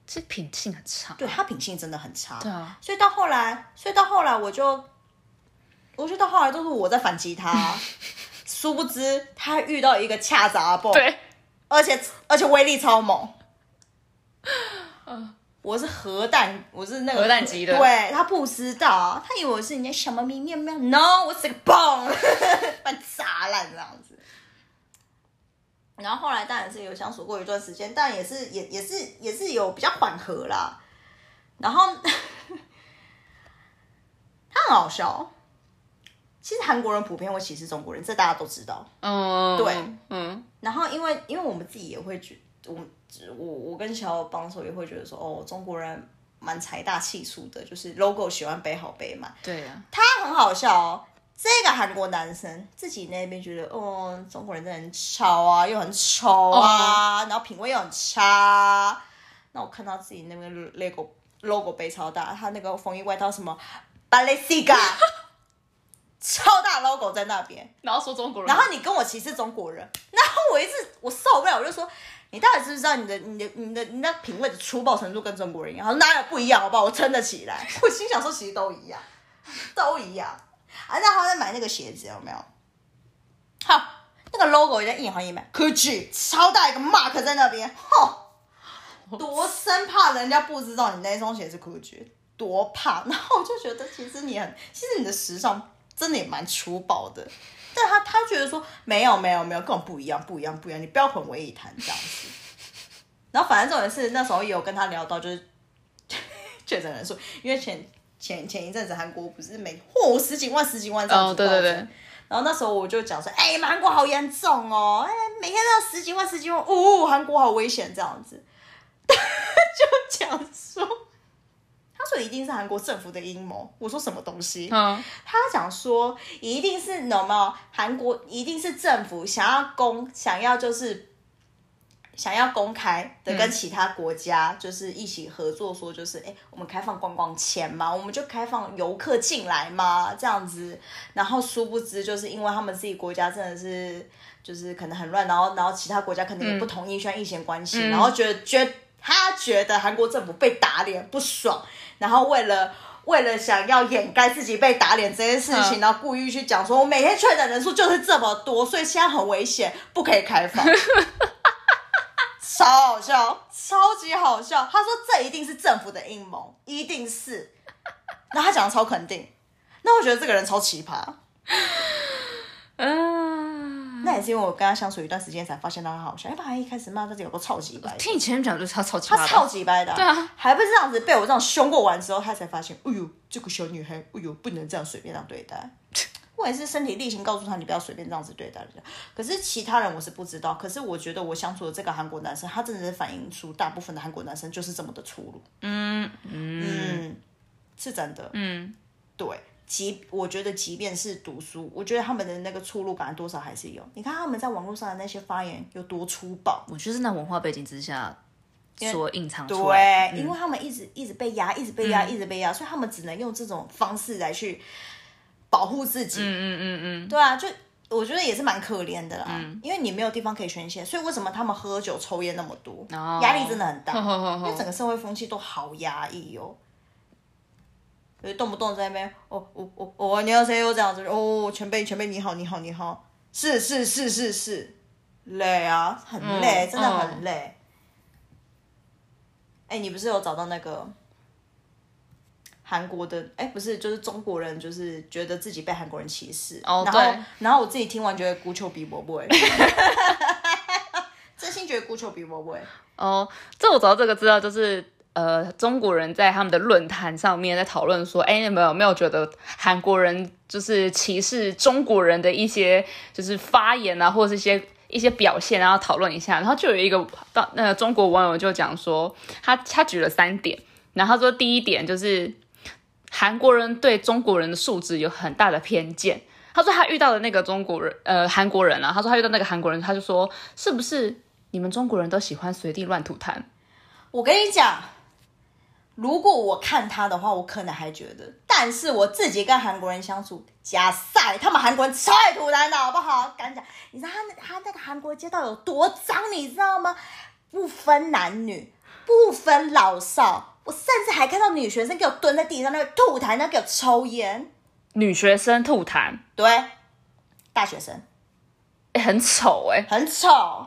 这品性很差。对他品性真的很差。对啊，所以到后来，所以到后来我就，我觉得到后来都是我在反击他，殊不知他遇到一个恰杂爆，对，而且而且威力超猛。我是核弹，我是那个核弹级的对他不知道，他以为我是人家小猫咪喵喵，no，我是个 bomb，把你炸烂这样子。然后后来当然是有相处过一段时间，但也是也也是也是有比较缓和啦。然后 他很好笑，其实韩国人普遍会歧视中国人，这大家都知道。嗯，对，嗯，然后因为因为我们自己也会觉，我我我跟小帮手也会觉得说，哦，中国人蛮财大气粗的，就是 logo 喜欢背好背满。对啊，他很好笑哦，这个韩国男生自己那边觉得，哦，中国人真的很吵啊，又很丑啊，然后品味又很差。那我看到自己那个 logo logo 背超大，他那个风衣外套什么 Balenciaga，超大 logo 在那边。然后说中国人，然后你跟我歧视中国人，然后我一直我受不了，我就说你到底知不知道你的你的你的你的品味的粗暴程度跟中国人一样？哪有不一样？好不好？我撑得起来。我心想说其实都一样，都一样。啊，那他在买那个鞋子有没有？好，那个 logo 也在印好像也买 Gucci，超大一个 mark 在那边，吼，多生怕人家不知道你那双鞋是 Gucci，多怕。然后我就觉得其实你很，其实你的时尚真的也蛮粗暴的。但他他觉得说没有没有没有，跟我不一样不一样不一样，你不要混为一谈这样子。然后反正重点是那时候也有跟他聊到，就是 确诊人数，因为前前前一阵子韩国不是每嚯十几万十几万这样子哦，对对对，然后那时候我就讲说，哎、韩国好严重哦，哎，每天都要十几万、十几万，哦，韩国好危险这样子，他 就讲说，他说一定是韩国政府的阴谋。我说什么东西？嗯，他讲说一定是有没有韩国一定是政府想要公想要就是想要公开的跟其他国家就是一起合作，说就是哎、诶我们开放观光签嘛，我们就开放游客进来嘛，这样子。然后殊不知就是因为他们自己国家真的是就是可能很乱，然后然后其他国家可能也不同意，需要疫情关系，然后觉得觉得他觉得韩国政府被打脸不爽，然后为了。为了想要掩盖自己被打脸这件事情，嗯然后故意去讲说，我每天确诊人数就是这么多，所以现在很危险，不可以开放。超好笑，超级好笑。他说这一定是政府的阴谋，一定是。然后他讲的超肯定，那我觉得这个人超奇葩。嗯，那也是因为我跟他相处一段时间才发现到他好笑，要不然他一开始骂他有个超级白的，听你前面讲就是他超级他超级白的、对啊，还不是这样子被我这样凶过完之后，他才发现，哎呦，这个小女孩，哎呦，不能这样随便这样对待。我也是身体力行告诉他，你不要随便这样子对待人家。可是其他人我是不知道。可是我觉得我相处的这个韩国男生，他真的是反映出大部分的韩国男生就是这么的粗鲁。嗯嗯嗯，是真的。嗯，对，即我觉得即便是读书，我觉得他们的那个出路感多少还是有。你看他们在网络上的那些发言有多粗暴。我觉得是那文化背景之下所隐藏出对，来，嗯因为他们一直一直被压，一直被压，一直被压，所以他们只能用这种方式来去保护自己。嗯嗯嗯嗯，对啊，就我觉得也是蛮可怜的啦，因为你没有地方可以宣泄，所以为什么他们喝酒抽烟那么多？哦压力真的很大，因为整个社会风气都好压抑哦。所以动不动在那边，哦，哦哦哦你要谁又这样子，哦，前辈前辈你好你好你好，是是是是是，累啊，很累，嗯真的很累。哎、你不是有找到那个韩国的？哎、不是，就是中国人，就是觉得自己被韩国人歧视。然后然后我自己听完觉得孤丘比伯伯，真心觉得孤丘比伯伯。哦，这我找到这个资料就是呃，中国人在他们的论坛上面在讨论说，哎，你们有没有觉得韩国人就是歧视中国人的一些就是发言啊，或者是一些一些表现，然后讨论一下。然后就有一个到那个中国网友就讲说，他他举了三点，然后他说第一点就是韩国人对中国人的素质有很大的偏见。他说他遇到的那个中国人，呃，韩国人啊，他说他遇到那个韩国人，他就说是不是你们中国人都喜欢随地乱吐痰？我跟你讲。如果我看他的话，我可能还觉得，但是我自己跟韩国人相处，加塞，他们韩国人超爱吐痰的好不好？敢讲，你知道他那他那个韩国街道有多脏，你知道吗？不分男女，不分老少，我甚至还看到女学生给我蹲在地上那个吐痰，那给我抽烟。女学生吐痰，对，大学生，哎，很丑哎，很丑。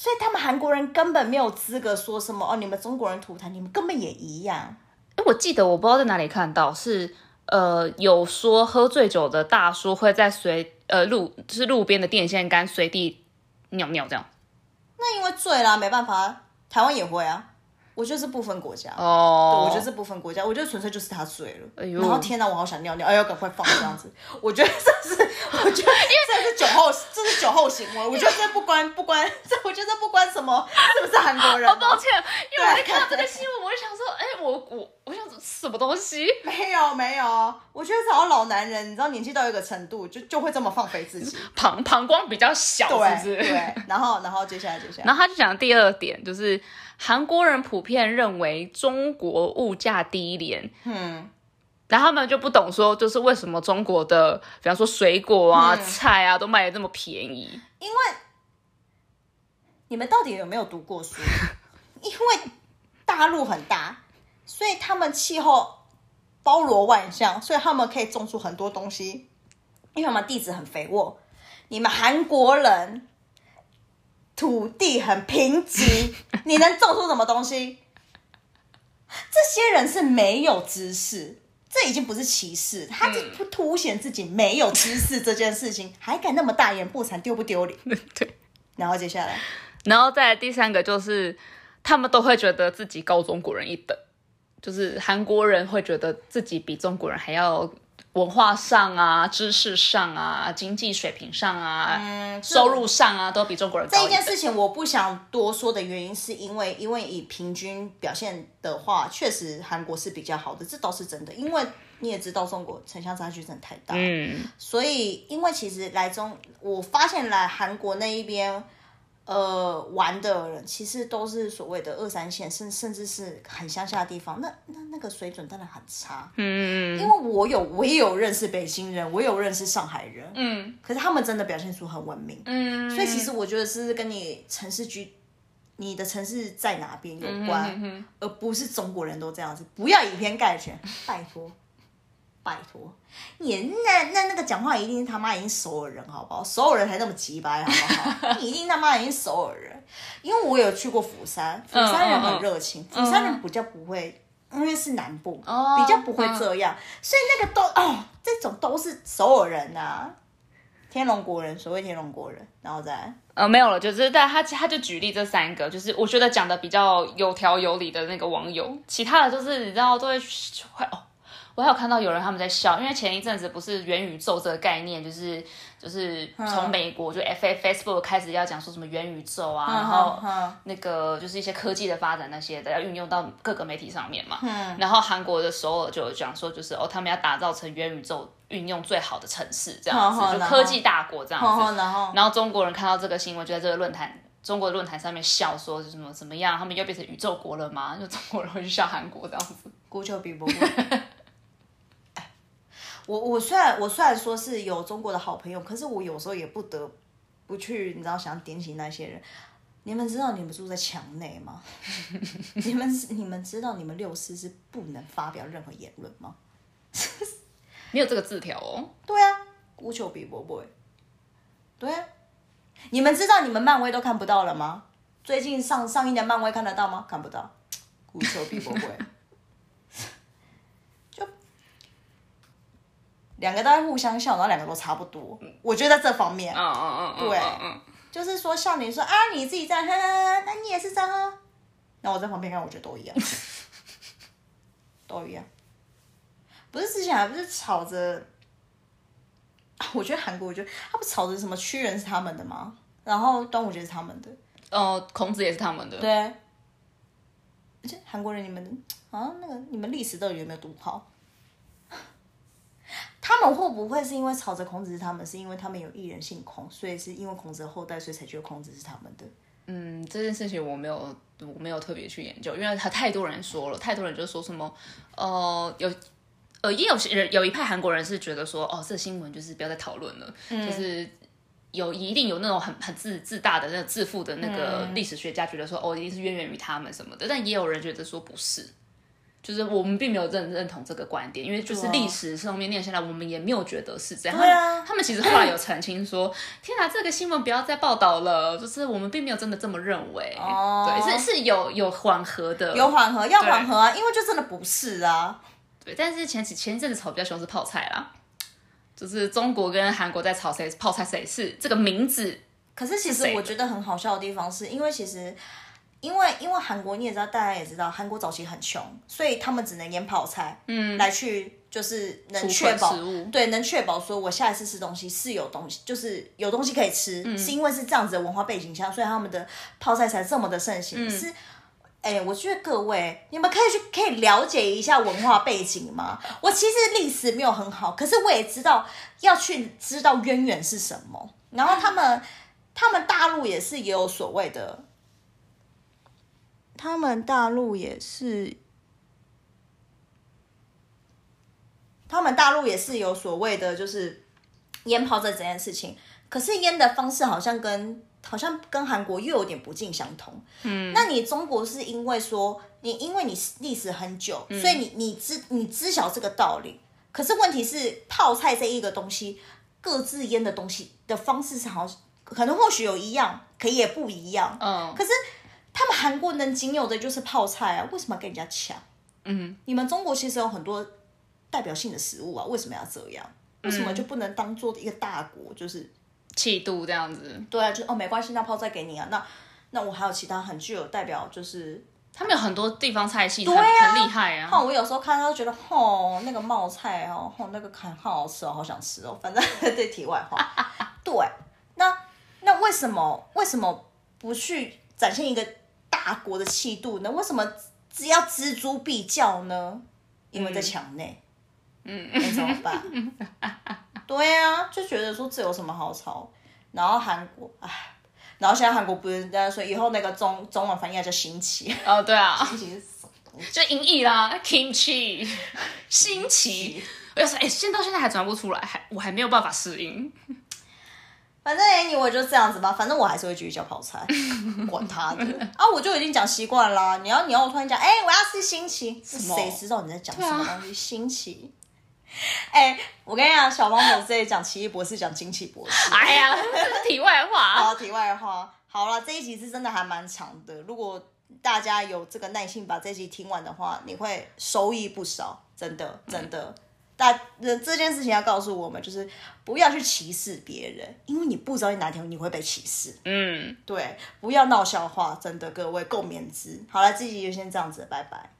所以他们韩国人根本没有资格说什么哦，你们中国人吐痰，你们根本也一样。哎，我记得我不知道在哪里看到，是呃有说喝醉酒的大叔会在随呃路就是路边的电线杆随地尿尿这样。那因为醉了，没办法，台湾也会啊。我觉得是不分国家哦，我觉得是不分国家，我觉得纯粹就是他醉了。哎呦，然后天哪，我好想尿尿，哎呦，赶快放这样子。我觉得这是，我觉得因为这是酒后，这是酒后行为。我觉得这不关不关，这我觉得不关什么是不是韩国人。好抱歉，因为我在看到这个新闻，我就想说，哎，我我我想什么东西？没有没有，我觉得只要老男人，你知道年纪到一个程度，就就会这么放飞自己，膀膀胱比较小，是不是？对。然后然后接下来接下来，然后他就讲第二点就是。韩国人普遍认为中国物价低廉，嗯，然后他们就不懂说，就是为什么中国的，比方说水果啊、菜啊，都卖的这么便宜？因为你们到底有没有读过书？因为大陆很大，所以他们气候包罗万象，所以他们可以种出很多东西。因为他们地质很肥沃，你们韩国人。土地很贫瘠，你能种出什么东西？这些人是没有知识，这已经不是歧视，他就不凸显自己没有知识这件事情，还敢那么大言不惭，丢不丢脸？对。然后接下来，然后再第三个就是，他们都会觉得自己高中国人一等，就是韩国人会觉得自己比中国人还要。文化上啊，知识上啊，经济水平上啊，嗯，收入上啊，都比中国人高。这一件事情我不想多说的原因，是因为因为以平均表现的话，确实韩国是比较好的，这倒是真的。因为你也知道，中国城乡差距真的太大，嗯，所以因为其实来中，我发现来韩国那一边。呃，玩的人其实都是所谓的二三线，甚甚至是很乡下的地方，那那那个水准当然很差。嗯嗯因为我有我也有认识北京人，我有认识上海人。嗯。可是他们真的表现出很文明。嗯。所以其实我觉得是跟你城市居，你的城市在哪边有关，而不是中国人都这样子。不要以偏概全，拜托。拜托，你那那那个讲话一定他妈已经首尔人，好不好？首尔人才那么急白，好不好？你一定他妈已经首尔人，因为我有去过釜山，釜山人很热情，釜山人比较不会，因为是南部，比较不会这样，所以那个都哦，这种都是首尔人呐，天龙国人，所谓天龙国人，然后再呃没有了，就是但他他就举例这三个，就是我觉得讲的比较有条有理的那个网友，其他的就是你知道都会会哦。我还有看到有人他们在笑，因为前一阵子不是元宇宙这个概念，就是就是从美国就 F F Facebook 开始要讲说什么元宇宙啊，然后那个就是一些科技的发展那些的要运用到各个媒体上面嘛。然后韩国的首尔就有讲说，就是哦，他们要打造成元宇宙运用最好的城市，这样子就科技大国这样子。然后中国人看到这个新闻，就在这个论坛中国论坛上面笑说，就什么怎么样，他们又变成宇宙国了吗？就中国人会去笑韩国这样子。孤丘比伯。我我虽然我虽然说是有中国的好朋友，可是我有时候也不得不去，你知道，想点醒那些人。你们知道你们住在墙内吗？你们你们知道你们六四是不能发表任何言论吗？没有这个字条哦。对啊，孤丘比伯伯。对啊，你们知道你们漫威都看不到了吗？最近上上映的漫威看得到吗？看不到。孤丘比伯伯。两个都在互相笑，然后两个都差不多。我觉得在这方面，嗯嗯嗯，对，就是说笑你说啊，你自己在喝，那你也是在喝，那我在旁边看，我觉得都一样。都一样。不是之前还不是吵着，我觉得韩国，我觉得他不吵着什么屈原是他们的吗？然后端午节是他们的，哦，孔子也是他们的。对。而且韩国人，你们啊，那个你们历史到底有没有读好？他们会不会是因为吵着孔子是他们，是因为他们有一人姓孔，所以是因为孔子的后代，所以才觉得孔子是他们的？嗯，这件事情我没有，我没有特别去研究，因为他太多人说了，太多人就说什么，呃，有。呃，也有人有一派韩国人是觉得说，哦，这新闻就是不要再讨论了，就是有一定有那种很很自自大的那个自负的那个历史学家觉得说，哦，一定是渊源于他们什么的，但也有人觉得说不是，就是我们并没有认认同这个观点，因为就是历史上面念下来，我们也没有觉得是这样。对啊，他们其实后来有澄清说，天哪，这个新闻不要再报道了，就是我们并没有真的这么认为。哦，对，是是有有缓和的，有缓和，要缓和啊，因为就真的不是啊。对但是前几前一阵子炒比较凶是泡菜啦，就是中国跟韩国在炒谁泡菜谁是这个名字。可是其实我觉得很好笑的地方是因为其实因为因为韩国你也知道大家也知道韩国早期很穷，所以他们只能腌泡菜，嗯，来去就是能确保对能确保说我下一次吃东西是有东西就是有东西可以吃，是因为是这样子的文化背景下，所以他们的泡菜才这么的盛行是。哎，我觉得各位，你们可以去可以了解一下文化背景吗？我其实历史没有很好，可是我也知道要去知道渊源是什么。然后他们，他们大陆也是也有所谓的，他们大陆也是，他们大陆也是有所谓的，就是腌泡这这件事情。可是腌的方式好像跟。好像跟韩国又有点不尽相同。嗯，那你中国是因为说你因为你历史很久，所以你你知你知晓这个道理。可是问题是泡菜这一个东西，各自腌的东西的方式是好像可能或许有一样，可也不一样。嗯，可是他们韩国能仅有的就是泡菜啊，为什么要跟人家抢？嗯，你们中国其实有很多代表性的食物啊，为什么要这样？为什么就不能当做一个大国？就是。气度这样子，对啊，就哦没关系，那泡菜给你啊。那那我还有其他很具有代表，就是他们有很多地方菜系很很厉害啊。我有时候看到觉得，哦，那个冒菜哦，哦那个看好好吃哦，好想吃哦。反正 对题外话，对，那那为什么为什么不去展现一个大国的气度呢？为什么只要锱铢必较呢？因为在墙内，嗯，那怎么办？对啊，就觉得说这有什么好吵？然后韩国，唉，然后现在韩国不是在说以后那个中中文翻译叫新奇哦，对啊，新奇是就音译啦，kimchi，新奇。我要说，哎，现到现在还转不出来，还我还没有办法适应。反正 anyway 就这样子吧，反正我还是会继续叫泡菜，管他的啊！我就已经讲习惯了。你要你要我突然讲，哎，我要吃新奇，谁知道你在讲什么东西？新奇。哎，我跟你讲，小帮手这里讲奇异博士，讲惊奇博士。哎呀，题外话。好，题外话。好了，这一集是真的还蛮长的。如果大家有这个耐心把这集听完的话，你会收益不少。真的，真的。但这件事情要告诉我们，就是不要去歧视别人，因为你不知道你哪天你会被歧视。嗯，对，不要闹笑话，真的，各位共勉之。好了，这集就先这样子，拜拜。